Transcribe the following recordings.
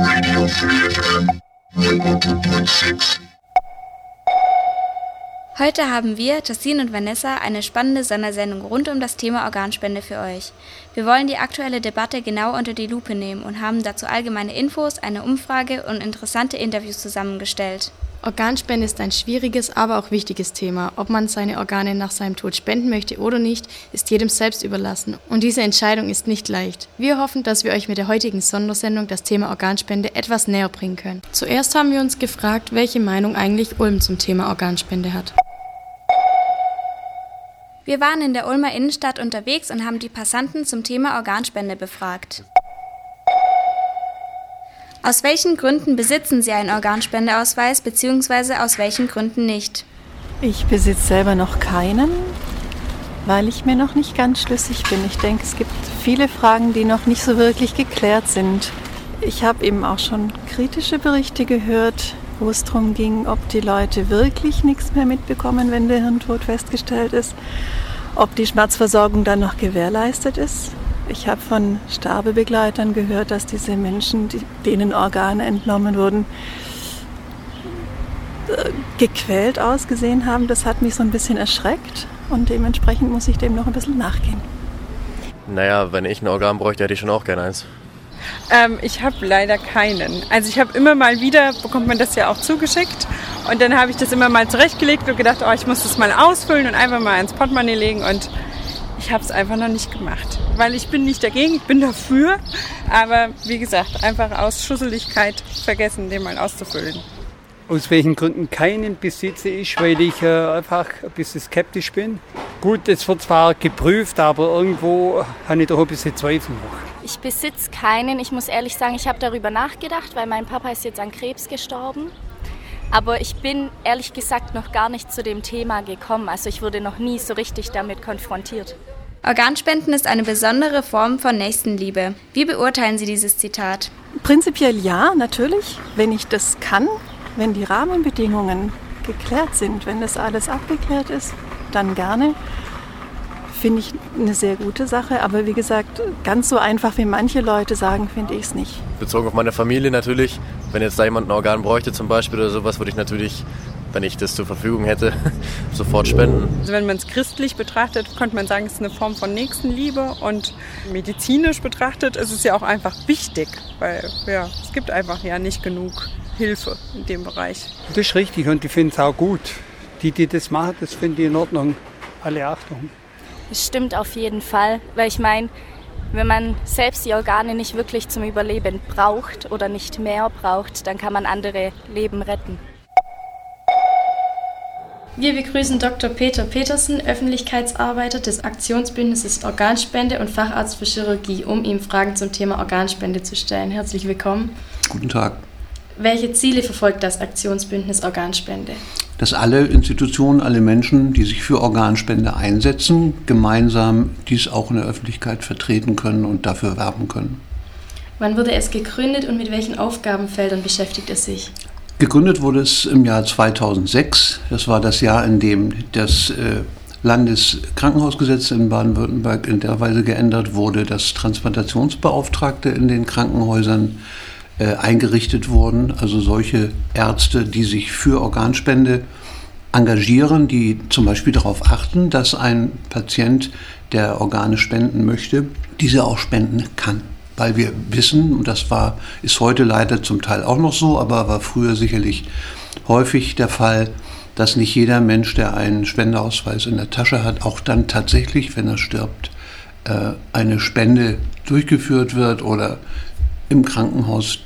Radio 3FM 102.6 Heute haben wir, Tassin und Vanessa, eine spannende Sondersendung rund um das Thema Organspende für euch. Wir wollen die aktuelle Debatte genau unter die Lupe nehmen und haben dazu allgemeine Infos, eine Umfrage und interessante Interviews zusammengestellt. Organspende ist ein schwieriges, aber auch wichtiges Thema. Ob man seine Organe nach seinem Tod spenden möchte oder nicht, ist jedem selbst überlassen. Und diese Entscheidung ist nicht leicht. Wir hoffen, dass wir euch mit der heutigen Sondersendung das Thema Organspende etwas näher bringen können. Zuerst haben wir uns gefragt, welche Meinung eigentlich Ulm zum Thema Organspende hat. Wir waren in der Ulmer Innenstadt unterwegs und haben die Passanten zum Thema Organspende befragt. Aus welchen Gründen besitzen Sie einen Organspendeausweis bzw. aus welchen Gründen nicht? Ich besitze selber noch keinen, weil ich mir noch nicht ganz schlüssig bin. Ich denke, es gibt viele Fragen, die noch nicht so wirklich geklärt sind. Ich habe eben auch schon kritische Berichte gehört, wo es darum ging, ob die Leute wirklich nichts mehr mitbekommen, wenn der Hirntod festgestellt ist, ob die Schmerzversorgung dann noch gewährleistet ist. Ich habe von Sterbebegleitern gehört, dass diese Menschen, die, denen Organe entnommen wurden, äh, gequält ausgesehen haben. Das hat mich so ein bisschen erschreckt und dementsprechend muss ich dem noch ein bisschen nachgehen. Naja, wenn ich ein Organ bräuchte, hätte ich schon auch gerne eins. Ähm, ich habe leider keinen. Also ich habe immer mal wieder, bekommt man das ja auch zugeschickt. Und dann habe ich das immer mal zurechtgelegt und gedacht, oh, ich muss das mal ausfüllen und einfach mal ins Portemonnaie legen. Und ich habe es einfach noch nicht gemacht. Weil ich bin nicht dagegen, ich bin dafür. Aber wie gesagt, einfach aus Schusseligkeit vergessen, den mal auszufüllen. Aus welchen Gründen keinen besitze ich, weil ich äh, einfach ein bisschen skeptisch bin. Gut, es wird zwar geprüft, aber irgendwo habe ich doch ein bisschen Zweifel noch. Ich besitze keinen. Ich muss ehrlich sagen, ich habe darüber nachgedacht, weil mein Papa ist jetzt an Krebs gestorben. Aber ich bin ehrlich gesagt noch gar nicht zu dem Thema gekommen. Also ich wurde noch nie so richtig damit konfrontiert. Organspenden ist eine besondere Form von Nächstenliebe. Wie beurteilen Sie dieses Zitat? Prinzipiell ja, natürlich, wenn ich das kann, wenn die Rahmenbedingungen geklärt sind, wenn das alles abgeklärt ist, dann gerne finde ich eine sehr gute Sache. Aber wie gesagt, ganz so einfach wie manche Leute sagen, finde ich es nicht. Bezogen auf meine Familie natürlich. Wenn jetzt da jemand ein Organ bräuchte zum Beispiel oder sowas, würde ich natürlich, wenn ich das zur Verfügung hätte, sofort spenden. Also wenn man es christlich betrachtet, könnte man sagen, es ist eine Form von Nächstenliebe. Und medizinisch betrachtet ist es ja auch einfach wichtig, weil ja, es gibt einfach ja nicht genug Hilfe in dem Bereich. Das ist richtig und ich finde es auch gut. Die, die das machen, das finde ich in Ordnung. Alle Achtung. Es stimmt auf jeden Fall, weil ich meine, wenn man selbst die Organe nicht wirklich zum Überleben braucht oder nicht mehr braucht, dann kann man andere Leben retten. Wir begrüßen Dr. Peter Petersen, Öffentlichkeitsarbeiter des Aktionsbündnisses Organspende und Facharzt für Chirurgie, um ihm Fragen zum Thema Organspende zu stellen. Herzlich willkommen. Guten Tag. Welche Ziele verfolgt das Aktionsbündnis Organspende? Dass alle Institutionen, alle Menschen, die sich für Organspende einsetzen, gemeinsam dies auch in der Öffentlichkeit vertreten können und dafür werben können. Wann wurde es gegründet und mit welchen Aufgabenfeldern beschäftigt es sich? Gegründet wurde es im Jahr 2006. Das war das Jahr, in dem das äh, Landeskrankenhausgesetz in Baden-Württemberg in der Weise geändert wurde, dass Transplantationsbeauftragte in den Krankenhäusern äh, eingerichtet wurden. Also solche Ärzte, die sich für Organspende engagieren, die zum Beispiel darauf achten, dass ein Patient, der Organe spenden möchte, diese auch spenden kann. Weil wir wissen, und das war, ist heute leider zum Teil auch noch so, aber war früher sicherlich häufig der Fall, dass nicht jeder Mensch, der einen Spendeausweis in der Tasche hat, auch dann tatsächlich, wenn er stirbt, äh, eine Spende durchgeführt wird oder im Krankenhaus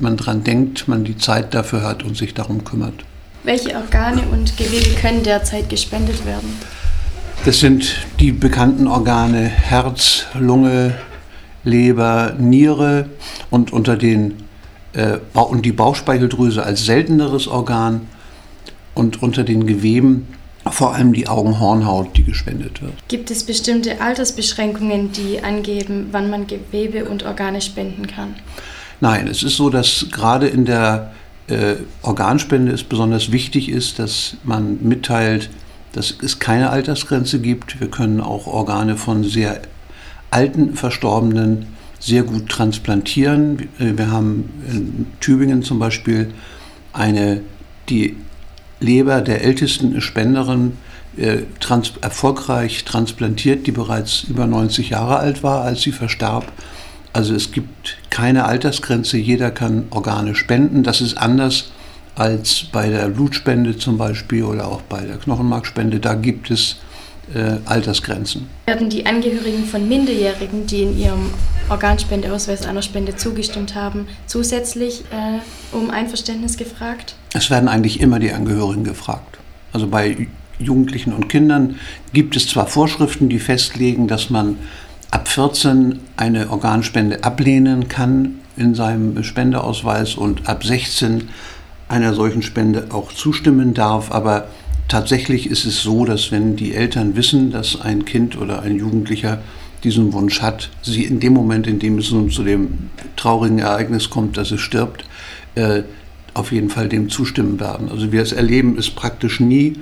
man dran denkt, man die Zeit dafür hat und sich darum kümmert. Welche Organe und Gewebe können derzeit gespendet werden? Das sind die bekannten Organe Herz, Lunge, Leber, Niere und unter den äh, und die Bauchspeicheldrüse als selteneres Organ und unter den Geweben vor allem die Augenhornhaut, die gespendet wird. Gibt es bestimmte Altersbeschränkungen, die angeben, wann man Gewebe und Organe spenden kann? Nein, es ist so, dass gerade in der äh, Organspende es besonders wichtig ist, dass man mitteilt, dass es keine Altersgrenze gibt. Wir können auch Organe von sehr alten Verstorbenen sehr gut transplantieren. Äh, wir haben in Tübingen zum Beispiel eine, die Leber der ältesten Spenderin äh, trans erfolgreich transplantiert, die bereits über 90 Jahre alt war, als sie verstarb. Also es gibt keine Altersgrenze, jeder kann Organe spenden. Das ist anders als bei der Blutspende zum Beispiel oder auch bei der Knochenmarkspende. Da gibt es äh, Altersgrenzen. Werden die Angehörigen von Minderjährigen, die in ihrem Organspendeausweis einer Spende zugestimmt haben, zusätzlich äh, um Einverständnis gefragt? Es werden eigentlich immer die Angehörigen gefragt. Also bei Jugendlichen und Kindern gibt es zwar Vorschriften, die festlegen, dass man ab 14 eine Organspende ablehnen kann in seinem Spendeausweis und ab 16 einer solchen Spende auch zustimmen darf, aber tatsächlich ist es so, dass wenn die Eltern wissen, dass ein Kind oder ein Jugendlicher diesen Wunsch hat, sie in dem Moment, in dem es nun zu dem traurigen Ereignis kommt, dass es stirbt, äh, auf jeden Fall dem zustimmen werden. Also wir es erleben, ist praktisch nie,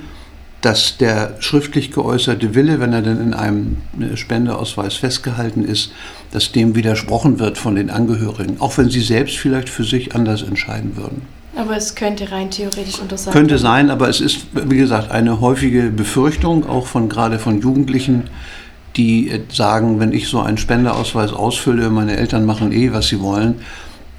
dass der schriftlich geäußerte Wille, wenn er denn in einem äh, Spendeausweis festgehalten ist, dass dem widersprochen wird von den Angehörigen, auch wenn sie selbst vielleicht für sich anders entscheiden würden. Aber es könnte rein theoretisch untersagt werden. Könnte sein, aber es ist, wie gesagt, eine häufige Befürchtung, auch von gerade von Jugendlichen, die sagen, wenn ich so einen Spendeausweis ausfülle, meine Eltern machen eh, was sie wollen.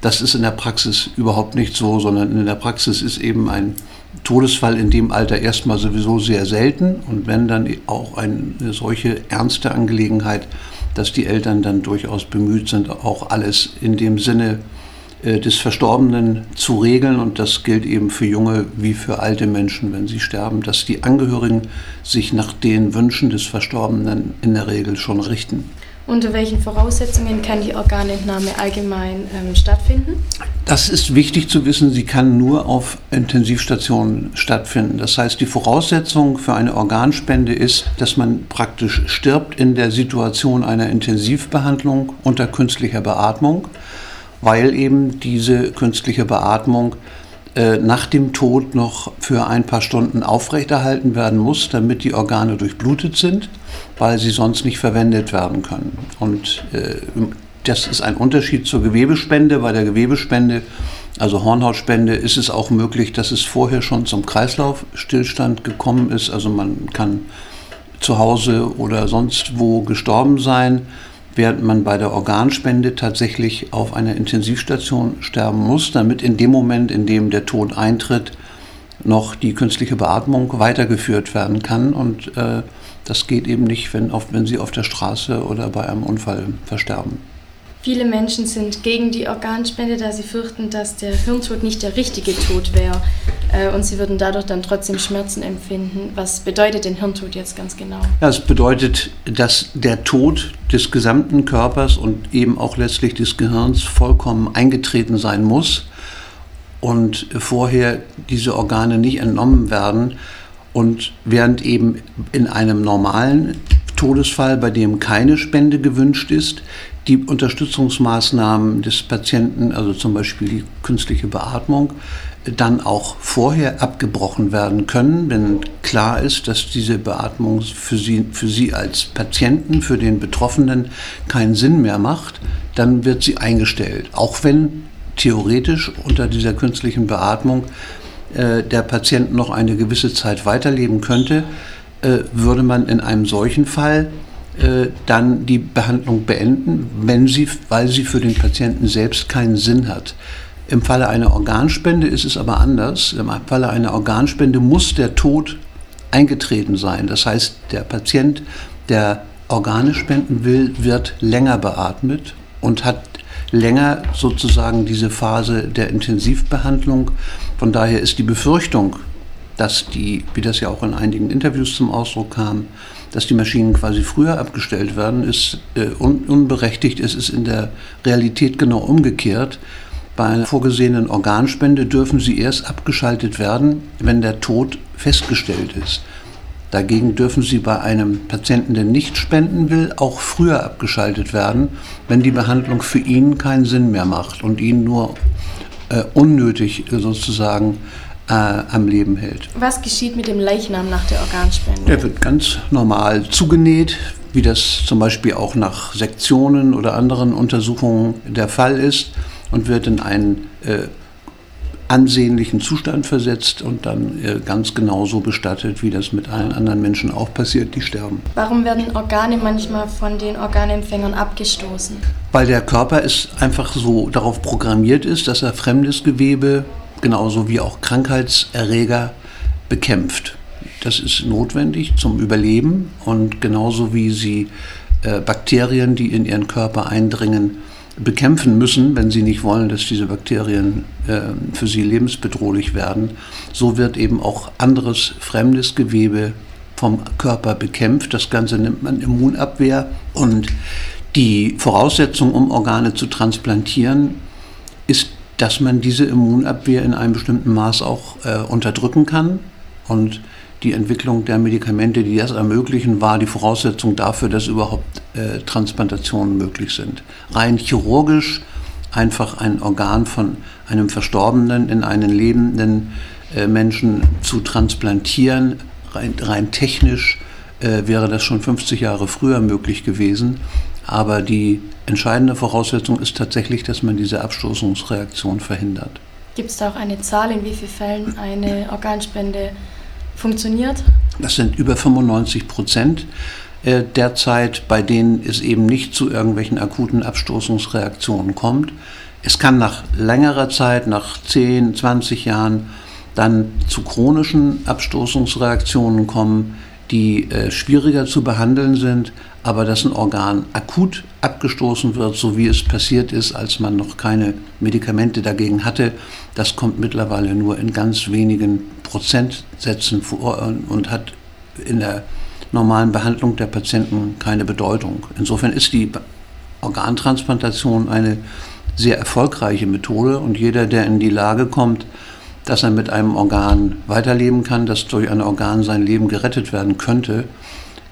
Das ist in der Praxis überhaupt nicht so, sondern in der Praxis ist eben ein Todesfall in dem Alter erstmal sowieso sehr selten und wenn dann auch eine solche ernste Angelegenheit, dass die Eltern dann durchaus bemüht sind, auch alles in dem Sinne äh, des Verstorbenen zu regeln und das gilt eben für junge wie für alte Menschen, wenn sie sterben, dass die Angehörigen sich nach den Wünschen des Verstorbenen in der Regel schon richten. Unter welchen Voraussetzungen kann die Organentnahme allgemein ähm, stattfinden? Das ist wichtig zu wissen. Sie kann nur auf Intensivstationen stattfinden. Das heißt, die Voraussetzung für eine Organspende ist, dass man praktisch stirbt in der Situation einer Intensivbehandlung unter künstlicher Beatmung weil eben diese künstliche Beatmung äh, nach dem Tod noch für ein paar Stunden aufrechterhalten werden muss, damit die Organe durchblutet sind, weil sie sonst nicht verwendet werden können. Und äh, das ist ein Unterschied zur Gewebespende. Bei der Gewebespende, also Hornhautspende, ist es auch möglich, dass es vorher schon zum Kreislaufstillstand gekommen ist. Also man kann zu Hause oder sonst wo gestorben sein während man bei der Organspende tatsächlich auf einer Intensivstation sterben muss, damit in dem Moment, in dem der Tod eintritt, noch die künstliche Beatmung weitergeführt werden kann. Und äh, das geht eben nicht, wenn, auf, wenn sie auf der Straße oder bei einem Unfall versterben. Viele Menschen sind gegen die Organspende, da sie fürchten, dass der Hirntod nicht der richtige Tod wäre. Äh, und sie würden dadurch dann trotzdem Schmerzen empfinden. Was bedeutet denn Hirntod jetzt ganz genau? Ja, es bedeutet, dass der Tod des gesamten Körpers und eben auch letztlich des Gehirns vollkommen eingetreten sein muss und vorher diese Organe nicht entnommen werden. Und während eben in einem normalen Todesfall, bei dem keine Spende gewünscht ist, die Unterstützungsmaßnahmen des Patienten, also zum Beispiel die künstliche Beatmung, dann auch vorher abgebrochen werden können, wenn klar ist, dass diese Beatmung für Sie, für Sie als Patienten, für den Betroffenen keinen Sinn mehr macht, dann wird sie eingestellt. Auch wenn theoretisch unter dieser künstlichen Beatmung äh, der Patient noch eine gewisse Zeit weiterleben könnte, äh, würde man in einem solchen Fall äh, dann die Behandlung beenden, wenn sie, weil sie für den Patienten selbst keinen Sinn hat. Im Falle einer Organspende ist es aber anders. Im Falle einer Organspende muss der Tod eingetreten sein. Das heißt, der Patient, der Organe spenden will, wird länger beatmet und hat länger sozusagen diese Phase der Intensivbehandlung. Von daher ist die Befürchtung, dass die, wie das ja auch in einigen Interviews zum Ausdruck kam, dass die Maschinen quasi früher abgestellt werden, ist äh, un unberechtigt. Es ist in der Realität genau umgekehrt. Bei einer vorgesehenen Organspende dürfen sie erst abgeschaltet werden, wenn der Tod festgestellt ist. Dagegen dürfen sie bei einem Patienten, der nicht spenden will, auch früher abgeschaltet werden, wenn die Behandlung für ihn keinen Sinn mehr macht und ihn nur äh, unnötig sozusagen äh, am Leben hält. Was geschieht mit dem Leichnam nach der Organspende? Der wird ganz normal zugenäht, wie das zum Beispiel auch nach Sektionen oder anderen Untersuchungen der Fall ist und wird in einen äh, ansehnlichen Zustand versetzt und dann äh, ganz genauso bestattet, wie das mit allen anderen Menschen auch passiert, die sterben. Warum werden Organe manchmal von den Organempfängern abgestoßen? Weil der Körper ist einfach so darauf programmiert ist, dass er fremdes Gewebe genauso wie auch Krankheitserreger bekämpft. Das ist notwendig zum Überleben und genauso wie sie äh, Bakterien, die in ihren Körper eindringen, bekämpfen müssen, wenn sie nicht wollen, dass diese Bakterien äh, für sie lebensbedrohlich werden, so wird eben auch anderes fremdes Gewebe vom Körper bekämpft. Das Ganze nennt man Immunabwehr und die Voraussetzung, um Organe zu transplantieren, dass man diese Immunabwehr in einem bestimmten Maß auch äh, unterdrücken kann und die Entwicklung der Medikamente, die das ermöglichen, war die Voraussetzung dafür, dass überhaupt äh, Transplantationen möglich sind. Rein chirurgisch einfach ein Organ von einem Verstorbenen in einen lebenden äh, Menschen zu transplantieren, rein, rein technisch äh, wäre das schon 50 Jahre früher möglich gewesen. Aber die entscheidende Voraussetzung ist tatsächlich, dass man diese Abstoßungsreaktion verhindert. Gibt es da auch eine Zahl, in wie vielen Fällen eine Organspende funktioniert? Das sind über 95 Prozent äh, derzeit, bei denen es eben nicht zu irgendwelchen akuten Abstoßungsreaktionen kommt. Es kann nach längerer Zeit, nach 10, 20 Jahren, dann zu chronischen Abstoßungsreaktionen kommen, die äh, schwieriger zu behandeln sind, aber dass ein Organ akut abgestoßen wird, so wie es passiert ist, als man noch keine Medikamente dagegen hatte, das kommt mittlerweile nur in ganz wenigen Prozentsätzen vor und hat in der normalen Behandlung der Patienten keine Bedeutung. Insofern ist die Organtransplantation eine sehr erfolgreiche Methode und jeder, der in die Lage kommt, dass er mit einem Organ weiterleben kann, dass durch ein Organ sein Leben gerettet werden könnte,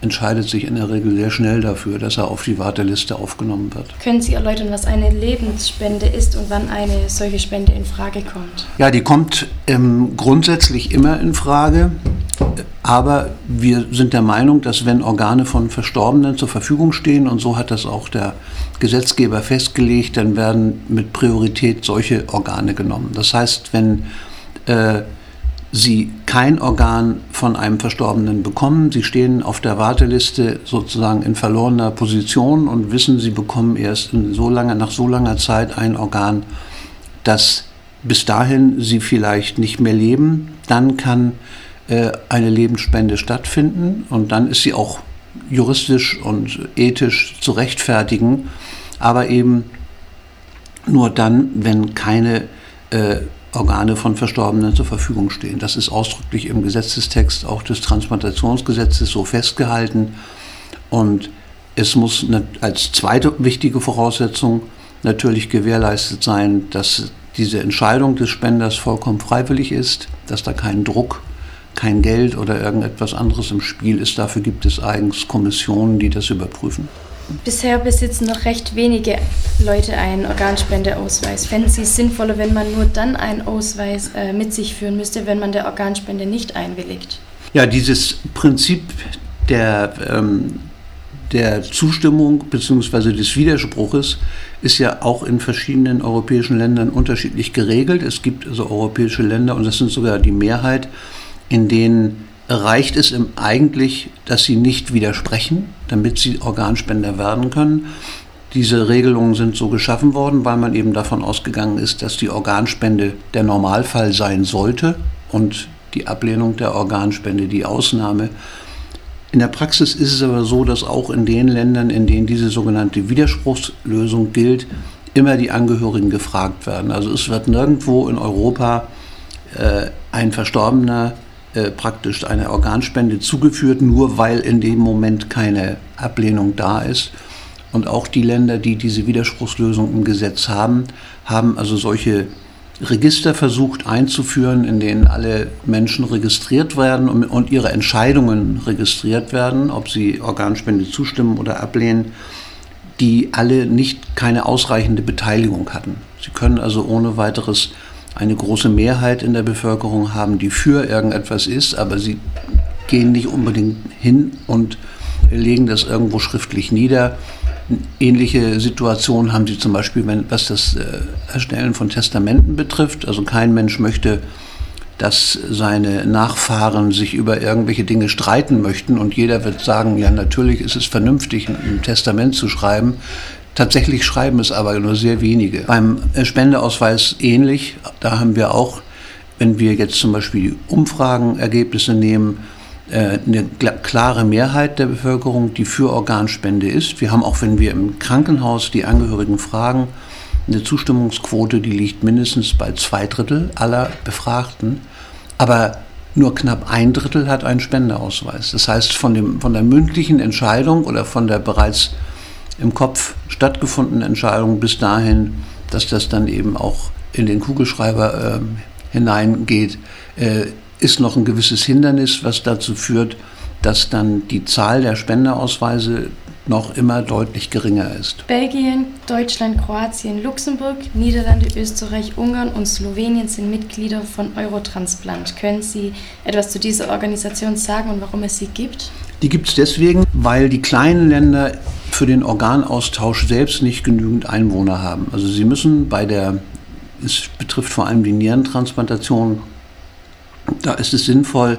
entscheidet sich in der Regel sehr schnell dafür, dass er auf die Warteliste aufgenommen wird. Können Sie erläutern, was eine Lebensspende ist und wann eine solche Spende in Frage kommt? Ja, die kommt ähm, grundsätzlich immer in Frage. Aber wir sind der Meinung, dass wenn Organe von Verstorbenen zur Verfügung stehen, und so hat das auch der Gesetzgeber festgelegt, dann werden mit Priorität solche Organe genommen. Das heißt, wenn äh, Sie kein Organ von einem Verstorbenen bekommen. Sie stehen auf der Warteliste sozusagen in verlorener Position und wissen, Sie bekommen erst so lange, nach so langer Zeit ein Organ, dass bis dahin Sie vielleicht nicht mehr leben. Dann kann äh, eine Lebensspende stattfinden und dann ist sie auch juristisch und ethisch zu rechtfertigen, aber eben nur dann, wenn keine äh, Organe von Verstorbenen zur Verfügung stehen. Das ist ausdrücklich im Gesetzestext auch des Transplantationsgesetzes so festgehalten. Und es muss als zweite wichtige Voraussetzung natürlich gewährleistet sein, dass diese Entscheidung des Spenders vollkommen freiwillig ist, dass da kein Druck, kein Geld oder irgendetwas anderes im Spiel ist. Dafür gibt es eigens Kommissionen, die das überprüfen. Bisher besitzen noch recht wenige Leute einen Organspendeausweis. Fänden Sie es sinnvoller, wenn man nur dann einen Ausweis äh, mit sich führen müsste, wenn man der Organspende nicht einwilligt? Ja, dieses Prinzip der, ähm, der Zustimmung bzw. des Widerspruches ist ja auch in verschiedenen europäischen Ländern unterschiedlich geregelt. Es gibt also europäische Länder, und das sind sogar die Mehrheit, in denen reicht es eigentlich, dass sie nicht widersprechen, damit sie Organspender werden können. Diese Regelungen sind so geschaffen worden, weil man eben davon ausgegangen ist, dass die Organspende der Normalfall sein sollte und die Ablehnung der Organspende die Ausnahme. In der Praxis ist es aber so, dass auch in den Ländern, in denen diese sogenannte Widerspruchslösung gilt, immer die Angehörigen gefragt werden. Also es wird nirgendwo in Europa äh, ein Verstorbener äh, praktisch eine Organspende zugeführt, nur weil in dem Moment keine Ablehnung da ist. Und auch die Länder, die diese Widerspruchslösung im Gesetz haben, haben also solche Register versucht einzuführen, in denen alle Menschen registriert werden und ihre Entscheidungen registriert werden, ob sie Organspende zustimmen oder ablehnen, die alle nicht keine ausreichende Beteiligung hatten. Sie können also ohne weiteres eine große Mehrheit in der Bevölkerung haben, die für irgendetwas ist, aber sie gehen nicht unbedingt hin und legen das irgendwo schriftlich nieder. Ähnliche Situationen haben sie zum Beispiel, wenn, was das äh, Erstellen von Testamenten betrifft. Also kein Mensch möchte, dass seine Nachfahren sich über irgendwelche Dinge streiten möchten und jeder wird sagen, ja natürlich ist es vernünftig, ein Testament zu schreiben. Tatsächlich schreiben es aber nur sehr wenige. Beim Spendeausweis ähnlich. Da haben wir auch, wenn wir jetzt zum Beispiel die Umfragenergebnisse nehmen, äh, eine klare Mehrheit der Bevölkerung, die für Organspende ist. Wir haben auch, wenn wir im Krankenhaus die Angehörigen fragen, eine Zustimmungsquote, die liegt mindestens bei zwei Drittel aller Befragten. Aber nur knapp ein Drittel hat einen Spendeausweis. Das heißt, von, dem, von der mündlichen Entscheidung oder von der bereits im Kopf stattgefundenen Entscheidung bis dahin, dass das dann eben auch in den Kugelschreiber äh, hineingeht, äh, ist noch ein gewisses Hindernis, was dazu führt, dass dann die Zahl der Spendeausweise noch immer deutlich geringer ist. Belgien, Deutschland, Kroatien, Luxemburg, Niederlande, Österreich, Ungarn und Slowenien sind Mitglieder von Eurotransplant. Können Sie etwas zu dieser Organisation sagen und warum es sie gibt? Die gibt es deswegen, weil die kleinen Länder für den Organaustausch selbst nicht genügend Einwohner haben. Also sie müssen bei der, es betrifft vor allem die Nierentransplantation, da ist es sinnvoll,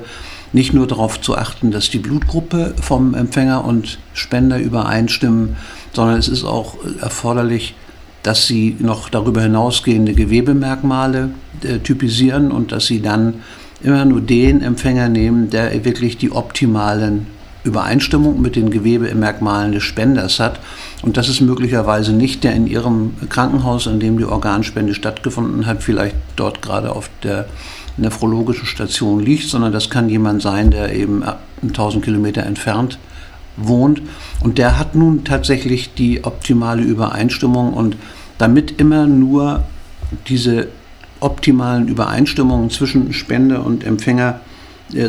nicht nur darauf zu achten, dass die Blutgruppe vom Empfänger und Spender übereinstimmen, sondern es ist auch erforderlich, dass sie noch darüber hinausgehende Gewebemerkmale äh, typisieren und dass sie dann immer nur den Empfänger nehmen, der wirklich die optimalen Übereinstimmung mit den Gewebemerkmalen des Spenders hat. Und das ist möglicherweise nicht der in Ihrem Krankenhaus, in dem die Organspende stattgefunden hat, vielleicht dort gerade auf der nephrologischen Station liegt, sondern das kann jemand sein, der eben 1000 Kilometer entfernt wohnt. Und der hat nun tatsächlich die optimale Übereinstimmung. Und damit immer nur diese optimalen Übereinstimmungen zwischen Spender und Empfänger äh,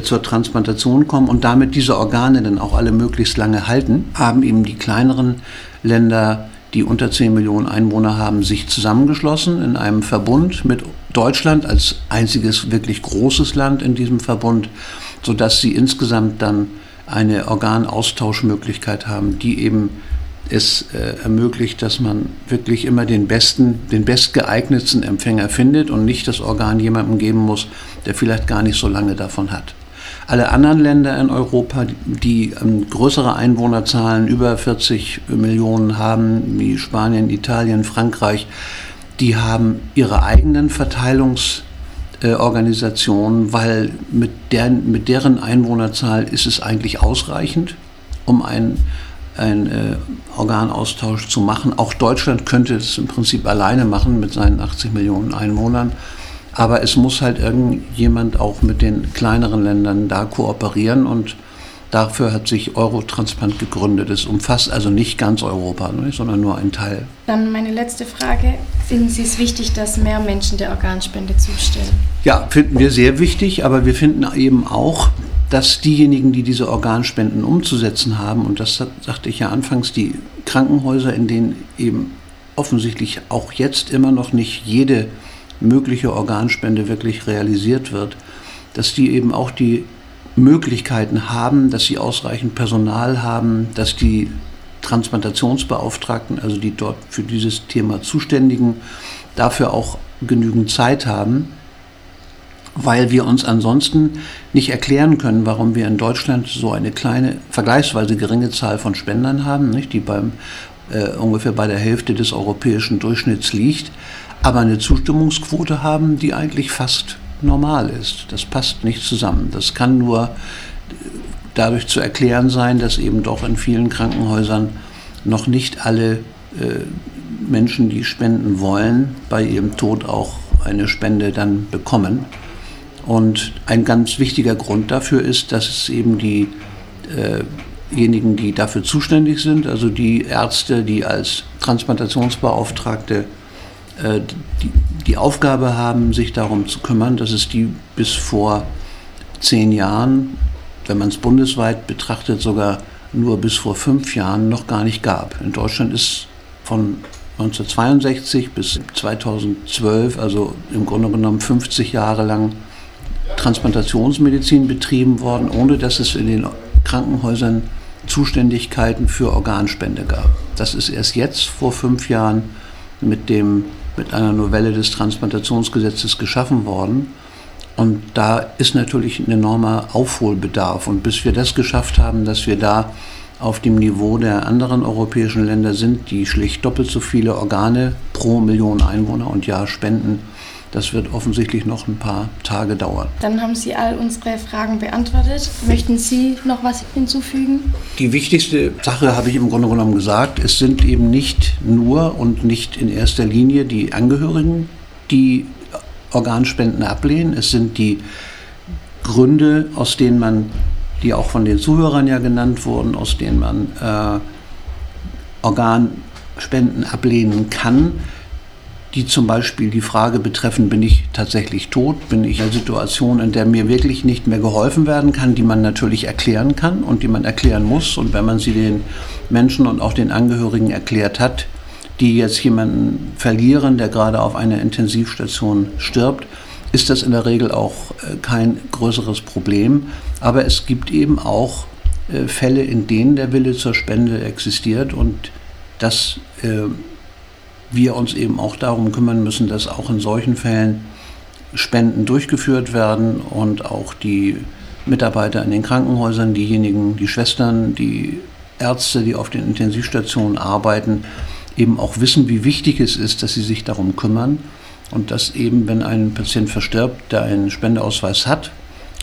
zur Transplantation kommen und damit diese Organe dann auch alle möglichst lange halten, haben eben die kleineren Länder, die unter 10 Millionen Einwohner haben, sich zusammengeschlossen in einem Verbund mit Deutschland als einziges wirklich großes Land in diesem Verbund, sodass sie insgesamt dann eine Organaustauschmöglichkeit haben, die eben es äh, ermöglicht, dass man wirklich immer den besten, den bestgeeignetsten Empfänger findet und nicht das Organ jemandem geben muss, der vielleicht gar nicht so lange davon hat. Alle anderen Länder in Europa, die ähm, größere Einwohnerzahlen über 40 Millionen haben, wie Spanien, Italien, Frankreich, die haben ihre eigenen Verteilungsorganisationen, weil mit, der, mit deren Einwohnerzahl ist es eigentlich ausreichend, um einen einen äh, Organaustausch zu machen. Auch Deutschland könnte es im Prinzip alleine machen mit seinen 80 Millionen Einwohnern. Aber es muss halt irgendjemand auch mit den kleineren Ländern da kooperieren und dafür hat sich Eurotransplant gegründet. Es umfasst also nicht ganz Europa, ne, sondern nur einen Teil. Dann meine letzte Frage. Finden Sie es wichtig, dass mehr Menschen der Organspende zustellen? Ja, finden wir sehr wichtig, aber wir finden eben auch, dass diejenigen, die diese Organspenden umzusetzen haben, und das sagte ich ja anfangs, die Krankenhäuser, in denen eben offensichtlich auch jetzt immer noch nicht jede mögliche Organspende wirklich realisiert wird, dass die eben auch die Möglichkeiten haben, dass sie ausreichend Personal haben, dass die Transplantationsbeauftragten, also die dort für dieses Thema zuständigen, dafür auch genügend Zeit haben weil wir uns ansonsten nicht erklären können, warum wir in Deutschland so eine kleine, vergleichsweise geringe Zahl von Spendern haben, nicht, die beim, äh, ungefähr bei der Hälfte des europäischen Durchschnitts liegt, aber eine Zustimmungsquote haben, die eigentlich fast normal ist. Das passt nicht zusammen. Das kann nur dadurch zu erklären sein, dass eben doch in vielen Krankenhäusern noch nicht alle äh, Menschen, die spenden wollen, bei ihrem Tod auch eine Spende dann bekommen. Und ein ganz wichtiger Grund dafür ist, dass es eben die äh, diejenigen, die dafür zuständig sind, also die Ärzte, die als Transplantationsbeauftragte äh, die, die Aufgabe haben, sich darum zu kümmern, dass es die bis vor zehn Jahren, wenn man es bundesweit betrachtet, sogar nur bis vor fünf Jahren noch gar nicht gab. In Deutschland ist von 1962 bis 2012, also im Grunde genommen 50 Jahre lang, Transplantationsmedizin betrieben worden, ohne dass es in den Krankenhäusern Zuständigkeiten für Organspende gab. Das ist erst jetzt vor fünf Jahren mit, dem, mit einer Novelle des Transplantationsgesetzes geschaffen worden. Und da ist natürlich ein enormer Aufholbedarf. Und bis wir das geschafft haben, dass wir da auf dem Niveau der anderen europäischen Länder sind, die schlicht doppelt so viele Organe pro Million Einwohner und Jahr spenden, das wird offensichtlich noch ein paar Tage dauern. Dann haben Sie all unsere Fragen beantwortet. Möchten Sie noch was hinzufügen? Die wichtigste Sache habe ich im Grunde genommen gesagt. Es sind eben nicht nur und nicht in erster Linie die Angehörigen, die Organspenden ablehnen. Es sind die Gründe, aus denen man, die auch von den Zuhörern ja genannt wurden, aus denen man äh, Organspenden ablehnen kann die zum Beispiel die Frage betreffen, bin ich tatsächlich tot, bin ich in einer Situation, in der mir wirklich nicht mehr geholfen werden kann, die man natürlich erklären kann und die man erklären muss. Und wenn man sie den Menschen und auch den Angehörigen erklärt hat, die jetzt jemanden verlieren, der gerade auf einer Intensivstation stirbt, ist das in der Regel auch äh, kein größeres Problem. Aber es gibt eben auch äh, Fälle, in denen der Wille zur Spende existiert und das äh, wir uns eben auch darum kümmern müssen, dass auch in solchen Fällen Spenden durchgeführt werden und auch die Mitarbeiter in den Krankenhäusern, diejenigen, die Schwestern, die Ärzte, die auf den Intensivstationen arbeiten, eben auch wissen, wie wichtig es ist, dass sie sich darum kümmern und dass eben, wenn ein Patient verstirbt, der einen Spendeausweis hat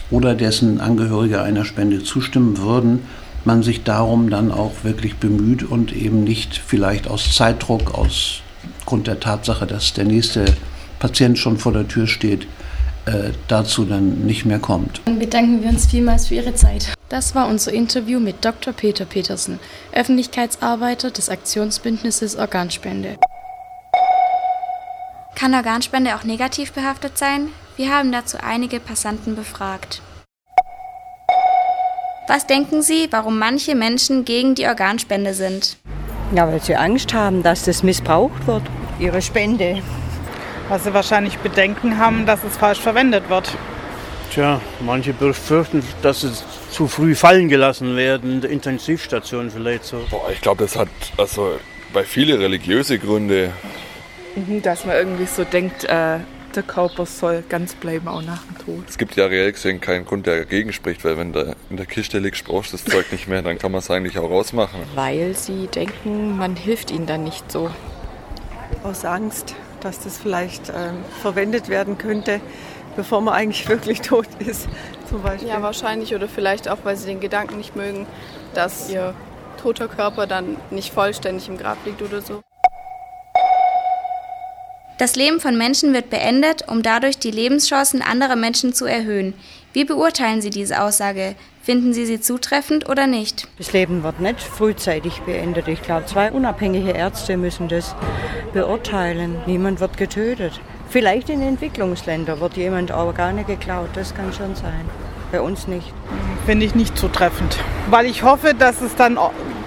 oder dessen Angehörige einer Spende zustimmen würden, man sich darum dann auch wirklich bemüht und eben nicht vielleicht aus Zeitdruck, aus aufgrund der Tatsache, dass der nächste Patient schon vor der Tür steht, äh, dazu dann nicht mehr kommt. Dann bedanken wir uns vielmals für Ihre Zeit. Das war unser Interview mit Dr. Peter Petersen, Öffentlichkeitsarbeiter des Aktionsbündnisses Organspende. Kann Organspende auch negativ behaftet sein? Wir haben dazu einige Passanten befragt. Was denken Sie, warum manche Menschen gegen die Organspende sind? Ja, weil sie Angst haben, dass das missbraucht wird, ihre Spende. Weil sie wahrscheinlich Bedenken haben, dass es falsch verwendet wird. Tja, manche befürchten, dass sie zu früh fallen gelassen werden, in der Intensivstation vielleicht so. Boah, ich glaube, das hat also bei vielen religiöse Gründe. Mhm, dass man irgendwie so denkt, äh, der Körper soll ganz bleiben, auch nach dem Tod. Es gibt ja reell gesehen keinen Grund, der dagegen spricht, weil wenn du in der Kiste liegst, brauchst du das Zeug nicht mehr, dann kann man es eigentlich auch rausmachen. Weil sie denken, man hilft ihnen dann nicht so. Aus Angst, dass das vielleicht äh, verwendet werden könnte, bevor man eigentlich wirklich tot ist, zum Beispiel. Ja, wahrscheinlich. Oder vielleicht auch, weil sie den Gedanken nicht mögen, dass ihr toter Körper dann nicht vollständig im Grab liegt oder so. Das Leben von Menschen wird beendet, um dadurch die Lebenschancen anderer Menschen zu erhöhen. Wie beurteilen Sie diese Aussage? Finden Sie sie zutreffend oder nicht? Das Leben wird nicht frühzeitig beendet. Ich glaube, zwei unabhängige Ärzte müssen das beurteilen. Niemand wird getötet. Vielleicht in Entwicklungsländern wird jemand Organe geklaut. Das kann schon sein. Bei uns nicht. Finde ich nicht zutreffend. Weil ich hoffe, dass es dann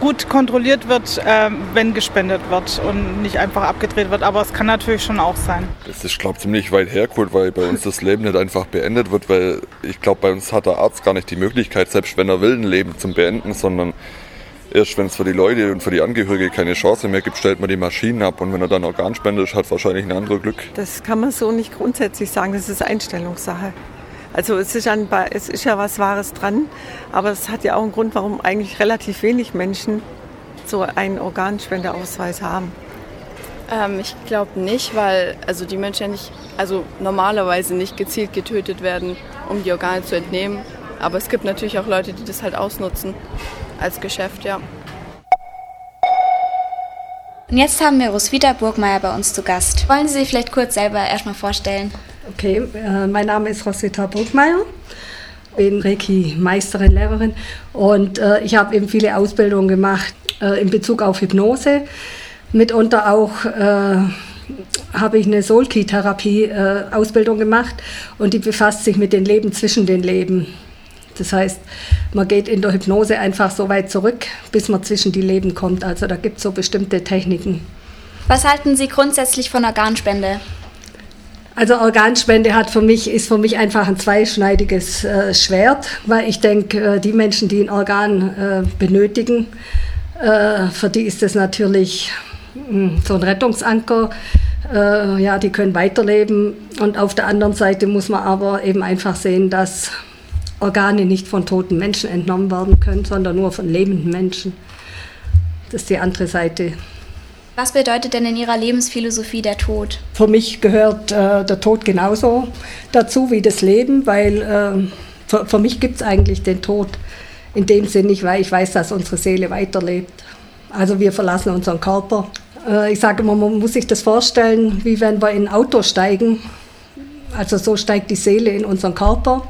gut kontrolliert wird, ähm, wenn gespendet wird und nicht einfach abgedreht wird. Aber es kann natürlich schon auch sein. Das ist, glaube ich, ziemlich weit hergeholt, weil bei uns das Leben nicht einfach beendet wird, weil ich glaube, bei uns hat der Arzt gar nicht die Möglichkeit, selbst wenn er will, ein Leben zu beenden, sondern erst wenn es für die Leute und für die Angehörige keine Chance mehr gibt, stellt man die Maschinen ab und wenn er dann Organspender ist, hat wahrscheinlich ein anderes Glück. Das kann man so nicht grundsätzlich sagen, das ist Einstellungssache. Also es ist, ein, es ist ja was Wahres dran, aber es hat ja auch einen Grund, warum eigentlich relativ wenig Menschen so einen Organspendeausweis haben. Ähm, ich glaube nicht, weil also die Menschen ja nicht, also normalerweise nicht gezielt getötet werden, um die Organe zu entnehmen. Aber es gibt natürlich auch Leute, die das halt ausnutzen als Geschäft, ja. Und jetzt haben wir Roswitha Burgmeier bei uns zu Gast. Wollen Sie sich vielleicht kurz selber erstmal vorstellen? Okay, äh, mein Name ist Roswitha Burgmeier. bin Reiki-Meisterin, Lehrerin und äh, ich habe eben viele Ausbildungen gemacht äh, in Bezug auf Hypnose. Mitunter auch habe ich eine Soul-Key-Therapie-Ausbildung gemacht und die befasst sich mit den Leben zwischen den Leben. Das heißt, man geht in der Hypnose einfach so weit zurück, bis man zwischen die Leben kommt. Also da gibt es so bestimmte Techniken. Was halten Sie grundsätzlich von Organspende? Also Organspende hat für mich, ist für mich einfach ein zweischneidiges äh, Schwert, weil ich denke, äh, die Menschen, die ein Organ äh, benötigen, äh, für die ist das natürlich mh, hm, so ein Rettungsanker. Äh, ja, die können weiterleben. Und auf der anderen Seite muss man aber eben einfach sehen, dass Organe nicht von toten Menschen entnommen werden können, sondern nur von lebenden Menschen. Das ist die andere Seite. Was bedeutet denn in Ihrer Lebensphilosophie der Tod? Für mich gehört äh, der Tod genauso dazu wie das Leben, weil äh, für, für, mich gibt es eigentlich den Tod in dem Sinne nicht, weil ich weiß, dass unsere Seele weiterlebt. Also wir verlassen unseren Körper. Äh, ich sage immer, man muss sich das vorstellen, wie wenn wir in ein Auto steigen. Also so steigt die Seele in unseren Körper.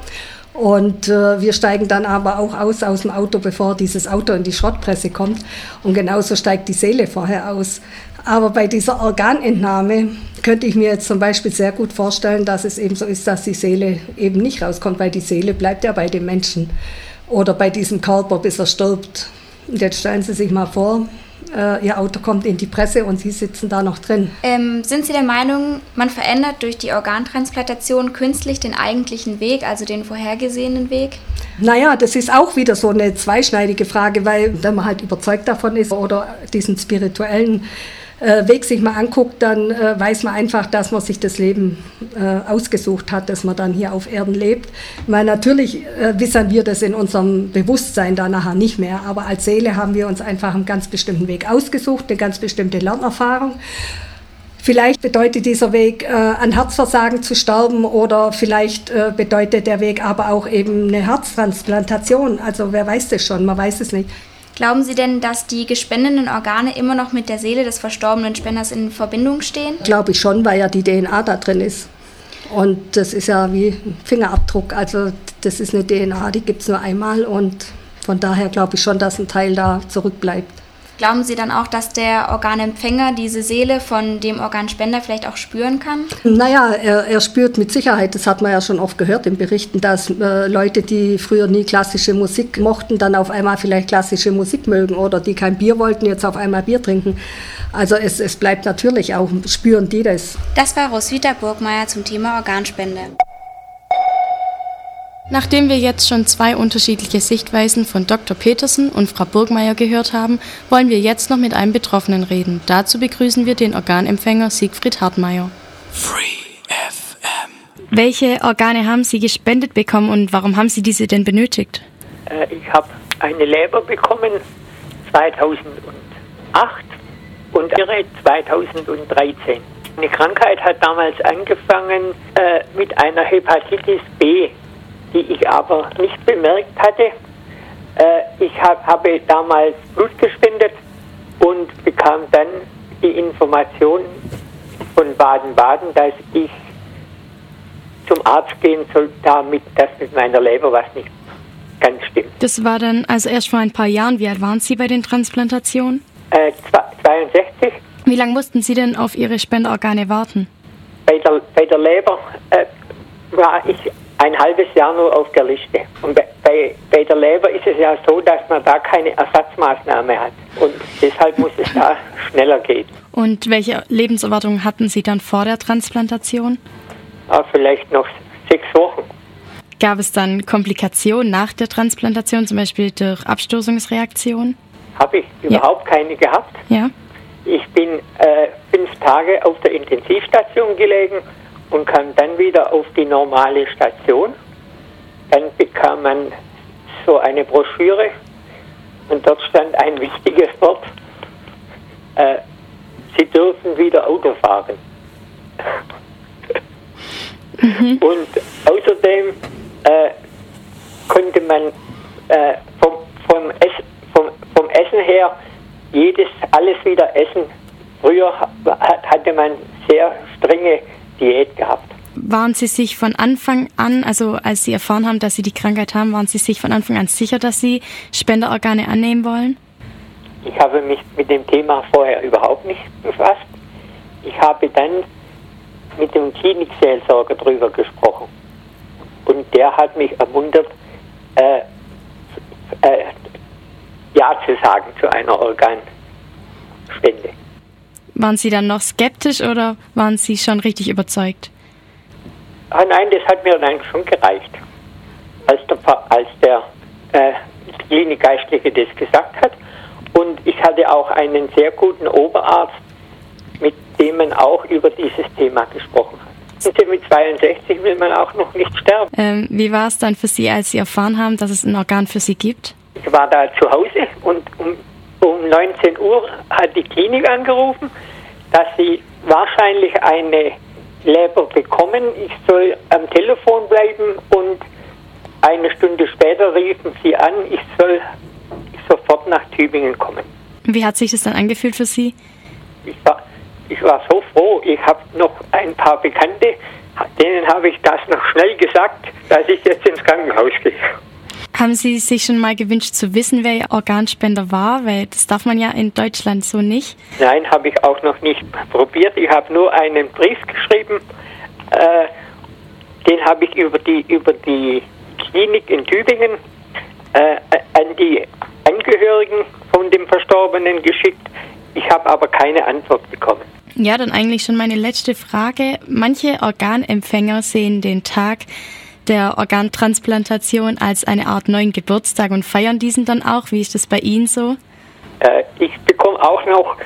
Und äh, wir steigen dann aber auch aus aus dem Auto, bevor dieses Auto in die Schrottpresse kommt. Und genauso steigt die Seele vorher aus. Aber bei dieser Organentnahme könnte ich mir jetzt zum Beispiel sehr gut vorstellen, dass es eben so ist, dass die Seele eben nicht rauskommt, weil die Seele bleibt ja bei dem Menschen oder bei diesem Körper, bis er stirbt. Und jetzt stellen Sie sich mal vor, äh, Ihr Auto kommt in die Presse und Sie sitzen da noch drin. Ähm, sind Sie der Meinung, man verändert durch die Organtransplantation künstlich den eigentlichen Weg, also den vorhergesehenen Weg? Naja, das ist auch wieder so eine zweischneidige Frage, weil wenn man halt überzeugt davon ist oder diesen spirituellen Weg sich mal anguckt, dann äh, weiß man einfach, dass man sich das Leben äh, ausgesucht hat, dass man dann hier auf Erden lebt. Weil natürlich äh, wissen wir das in unserem Bewusstsein da nachher nicht mehr, aber als Seele haben wir uns einfach einen ganz bestimmten Weg ausgesucht, eine ganz bestimmte Lernerfahrung. Vielleicht bedeutet dieser Weg, äh, an Herzversagen zu sterben oder vielleicht äh, bedeutet der Weg aber auch eben eine Herztransplantation. Also wer weiß das schon, man weiß es nicht. Glauben Sie denn, dass die gespendeten Organe immer noch mit der Seele des verstorbenen Spenders in Verbindung stehen? Glaube ich schon, weil ja die DNA da drin ist. Und das ist ja wie ein Fingerabdruck. Also das ist eine DNA, die gibt es nur einmal und von daher glaube ich schon, dass ein Teil da zurückbleibt. Glauben Sie dann auch, dass der Organempfänger diese Seele von dem Organspender vielleicht auch spüren kann? Naja, er, er spürt mit Sicherheit, das hat man ja schon oft gehört in Berichten, dass äh, Leute, die früher nie klassische Musik mochten, dann auf einmal vielleicht klassische Musik mögen oder die kein Bier wollten, jetzt auf einmal Bier trinken. Also es, es bleibt natürlich auch, spüren die das. Das war Roswitha Burgmeier zum Thema Organspende. Nachdem wir jetzt schon zwei unterschiedliche Sichtweisen von Dr. Petersen und Frau Burgmeier gehört haben, wollen wir jetzt noch mit einem Betroffenen reden. Dazu begrüßen wir den Organempfänger Siegfried Hartmeier. Free FM. Welche Organe haben Sie gespendet bekommen und warum haben Sie diese denn benötigt? Äh, ich habe eine Leber bekommen 2008 und ihre 2013. Eine Krankheit hat damals angefangen äh, mit einer Hepatitis B die ich aber nicht bemerkt hatte. Äh, ich hab, habe damals Blut gespendet und bekam dann die Information von Baden-Baden, dass ich zum Arzt gehen soll, damit das mit meiner Leber was nicht ganz stimmt. Das war dann also erst vor ein paar Jahren. Wie alt waren Sie bei den Transplantationen? Äh, 62. Wie lange mussten Sie denn auf Ihre Spenderorgane warten? Bei der, bei der Leber äh, war ich ein halbes Jahr nur auf der Liste. Und bei, bei der Leber ist es ja so, dass man da keine Ersatzmaßnahme hat. Und deshalb muss es da schneller gehen. Und welche Lebenserwartung hatten Sie dann vor der Transplantation? Ja, vielleicht noch sechs Wochen. Gab es dann Komplikationen nach der Transplantation, zum Beispiel durch Abstoßungsreaktionen? Habe ich überhaupt ja. keine gehabt. Ja. Ich bin äh, fünf Tage auf der Intensivstation gelegen und kam dann wieder auf die normale Station. Dann bekam man so eine Broschüre und dort stand ein wichtiges Wort. Äh, Sie dürfen wieder Auto fahren. Mhm. Und außerdem äh, konnte man äh, vom, vom, Ess, vom, vom Essen her jedes, alles wieder essen. Früher hatte man sehr strenge Diät gehabt. Waren Sie sich von Anfang an, also als Sie erfahren haben, dass Sie die Krankheit haben, waren Sie sich von Anfang an sicher, dass Sie Spenderorgane annehmen wollen? Ich habe mich mit dem Thema vorher überhaupt nicht befasst. Ich habe dann mit dem Klinikseelsorger drüber gesprochen. Und der hat mich ermuntert, äh, äh, Ja zu sagen zu einer Organspende. Waren Sie dann noch skeptisch oder waren Sie schon richtig überzeugt? Ah, nein, das hat mir dann schon gereicht. Als der, als der äh, Klinikgeistliche das gesagt hat. Und ich hatte auch einen sehr guten Oberarzt, mit dem man auch über dieses Thema gesprochen hat. Und mit 62 will man auch noch nicht sterben. Ähm, wie war es dann für Sie, als Sie erfahren haben, dass es ein Organ für Sie gibt? Ich war da zu Hause und um, um 19 Uhr hat die Klinik angerufen, dass sie wahrscheinlich eine Leber bekommen. Ich soll am Telefon bleiben und eine Stunde später riefen sie an, ich soll sofort nach Tübingen kommen. Wie hat sich das dann angefühlt für Sie? Ich war, ich war so froh. Ich habe noch ein paar Bekannte, denen habe ich das noch schnell gesagt, dass ich jetzt ins Krankenhaus gehe. Haben Sie sich schon mal gewünscht zu wissen, wer Ihr Organspender war? Weil das darf man ja in Deutschland so nicht. Nein, habe ich auch noch nicht probiert. Ich habe nur einen Brief geschrieben. Äh, den habe ich über die, über die Klinik in Tübingen äh, an die Angehörigen von dem Verstorbenen geschickt. Ich habe aber keine Antwort bekommen. Ja, dann eigentlich schon meine letzte Frage. Manche Organempfänger sehen den Tag der Organtransplantation als eine Art neuen Geburtstag und feiern diesen dann auch. Wie ist das bei Ihnen so? Äh, ich bekomme auch noch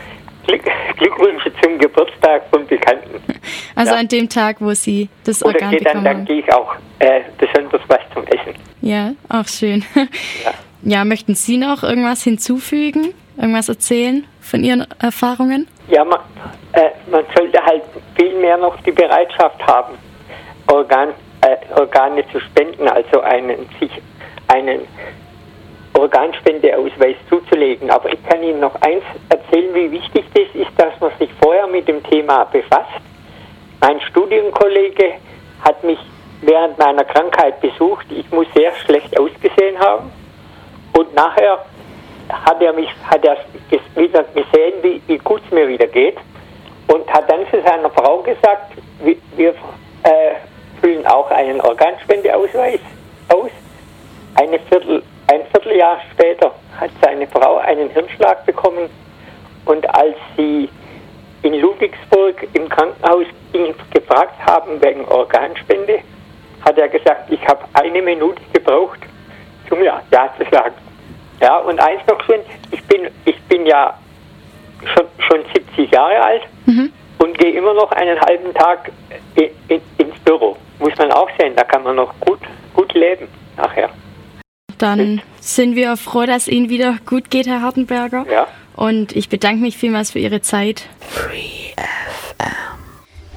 Glück Glückwünsche zum Geburtstag von Bekannten. Also ja. an dem Tag, wo Sie das Oder Organ geht bekommen dann, dann gehe ich auch äh, besonders was zum Essen. Ja, auch schön. Ja. ja, möchten Sie noch irgendwas hinzufügen? Irgendwas erzählen von Ihren Erfahrungen? Ja, man, äh, man sollte halt viel mehr noch die Bereitschaft haben, Organ, äh, Organe zu spenden, also einen, sich einen Organspendeausweis zuzulegen. Aber ich kann Ihnen noch eins erzählen, wie wichtig das ist, dass man sich vorher mit dem Thema befasst. Mein Studienkollege hat mich während meiner Krankheit besucht. Ich muss sehr schlecht ausgesehen haben. Und nachher hat er mich, hat er wieder gesehen, wie, wie gut es mir wieder geht. Und hat dann zu seiner Frau gesagt, wir, wir äh, füllen auch einen Organspendeausweis aus. Eine Viertel, ein Vierteljahr später hat seine Frau einen Hirnschlag bekommen. Und als sie in Ludwigsburg im Krankenhaus ihn gefragt haben wegen Organspende, hat er gesagt, ich habe eine Minute gebraucht, um ja, ja zu sagen. Ja, und eins noch schön, ich bin, ich bin ja schon, schon 70 Jahre alt Mhm. und gehe immer noch einen halben Tag in, in, ins Büro. Muss man auch sehen, da kann man noch gut, gut leben nachher. Dann sind wir froh, dass Ihnen wieder gut geht, Herr Hartenberger. Ja. Und ich bedanke mich vielmals für Ihre Zeit.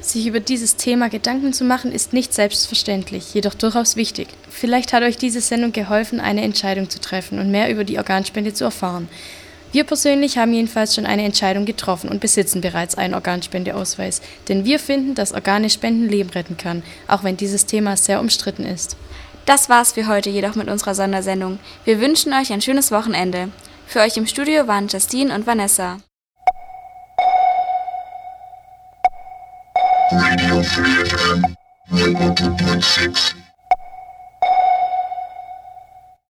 Sich über dieses Thema Gedanken zu machen, ist nicht selbstverständlich, jedoch durchaus wichtig. Vielleicht hat euch diese Sendung geholfen, eine Entscheidung zu treffen und mehr über die Organspende zu erfahren. Wir persönlich haben jedenfalls schon eine Entscheidung getroffen und besitzen bereits einen Organspendeausweis, denn wir finden, dass Organe spenden Leben retten kann, auch wenn dieses Thema sehr umstritten ist. Das war's für heute jedoch mit unserer Sondersendung. Wir wünschen euch ein schönes Wochenende. Für euch im Studio waren Justine und Vanessa. Radio 3 FM 102.6